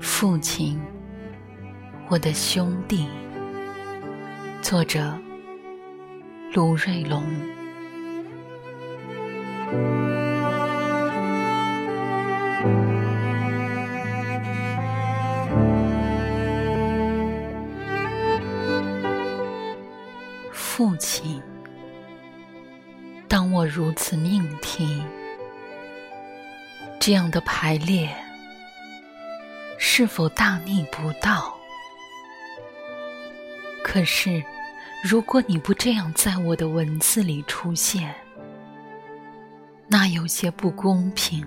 父亲，我的兄弟。作者：卢瑞龙。父亲，当我如此命题，这样的排列。是否大逆不道？可是，如果你不这样在我的文字里出现，那有些不公平，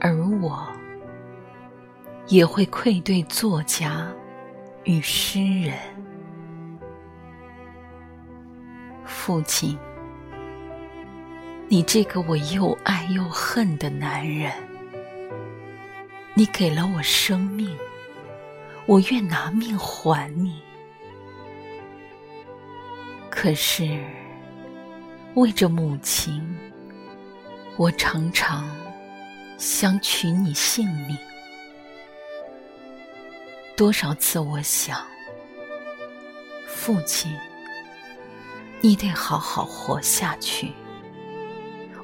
而我也会愧对作家与诗人。父亲，你这个我又爱又恨的男人。你给了我生命，我愿拿命还你。可是，为着母亲，我常常想取你性命。多少次我想，父亲，你得好好活下去。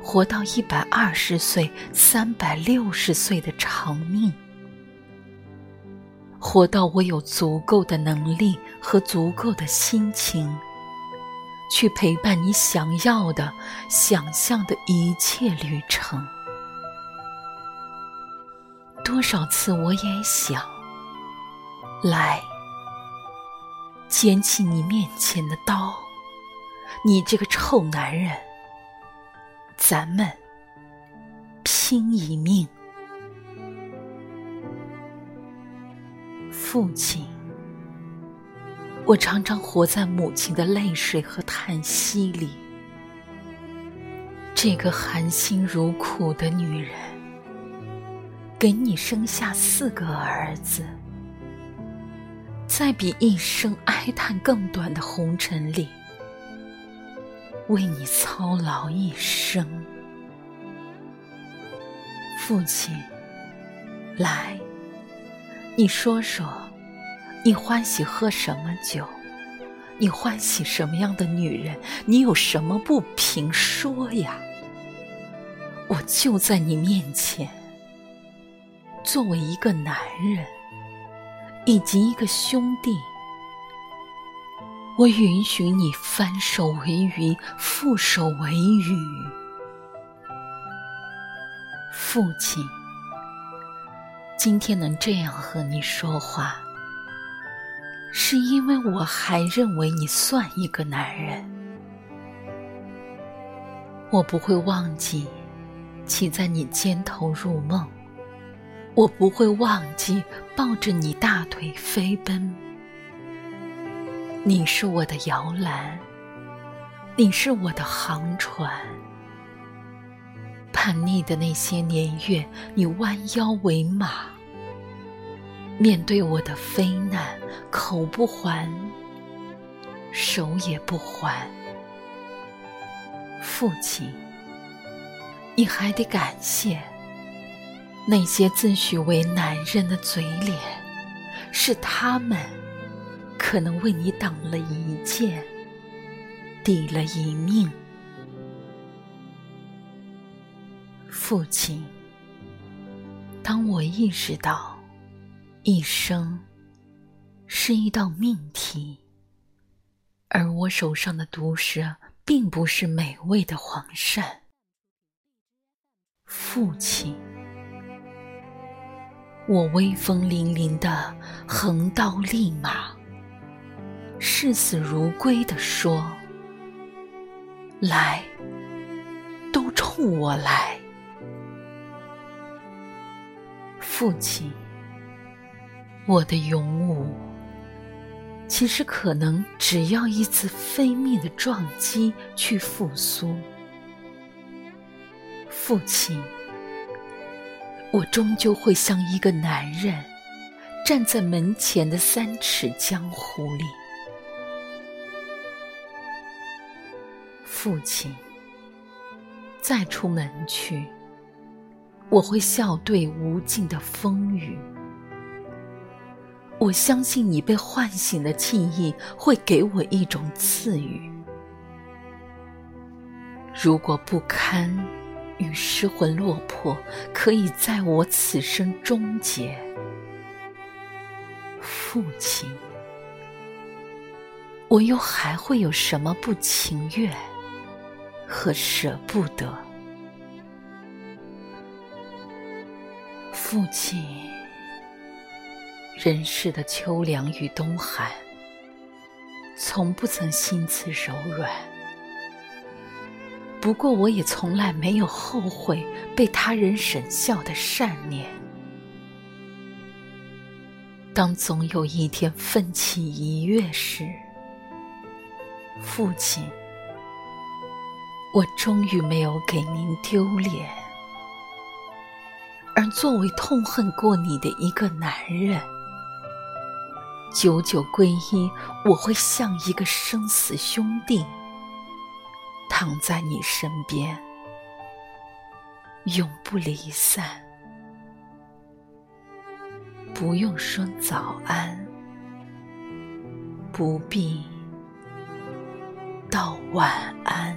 活到一百二十岁、三百六十岁的长命，活到我有足够的能力和足够的心情，去陪伴你想要的、想象的一切旅程。多少次我也想，来，捡起你面前的刀，你这个臭男人。咱们拼一命，父亲。我常常活在母亲的泪水和叹息里。这个含辛茹苦的女人，给你生下四个儿子，在比一生哀叹更短的红尘里。为你操劳一生，父亲，来，你说说，你欢喜喝什么酒？你欢喜什么样的女人？你有什么不平？说呀！我就在你面前，作为一个男人，以及一个兄弟。我允许你翻手为云，覆手为雨。父亲，今天能这样和你说话，是因为我还认为你算一个男人。我不会忘记骑在你肩头入梦，我不会忘记抱着你大腿飞奔。你是我的摇篮，你是我的航船。叛逆的那些年月，你弯腰为马，面对我的非难，口不还，手也不还。父亲，你还得感谢那些自诩为男人的嘴脸，是他们。可能为你挡了一剑，抵了一命。父亲，当我意识到一生是一道命题，而我手上的毒蛇并不是美味的黄鳝，父亲，我威风凛凛的横刀立马。视死如归地说：“来，都冲我来！”父亲，我的勇武，其实可能只要一次飞灭的撞击去复苏。父亲，我终究会像一个男人，站在门前的三尺江湖里。父亲，再出门去，我会笑对无尽的风雨。我相信你被唤醒的记忆会给我一种赐予。如果不堪与失魂落魄，可以在我此生终结。父亲，我又还会有什么不情愿和舍不得？父亲，人世的秋凉与冬寒，从不曾心慈柔软。不过，我也从来没有后悔被他人审笑的善念。当总有一天奋起一跃时，父亲，我终于没有给您丢脸。而作为痛恨过你的一个男人，久久皈依，我会像一个生死兄弟，躺在你身边，永不离散。不用说早安，不必道晚安。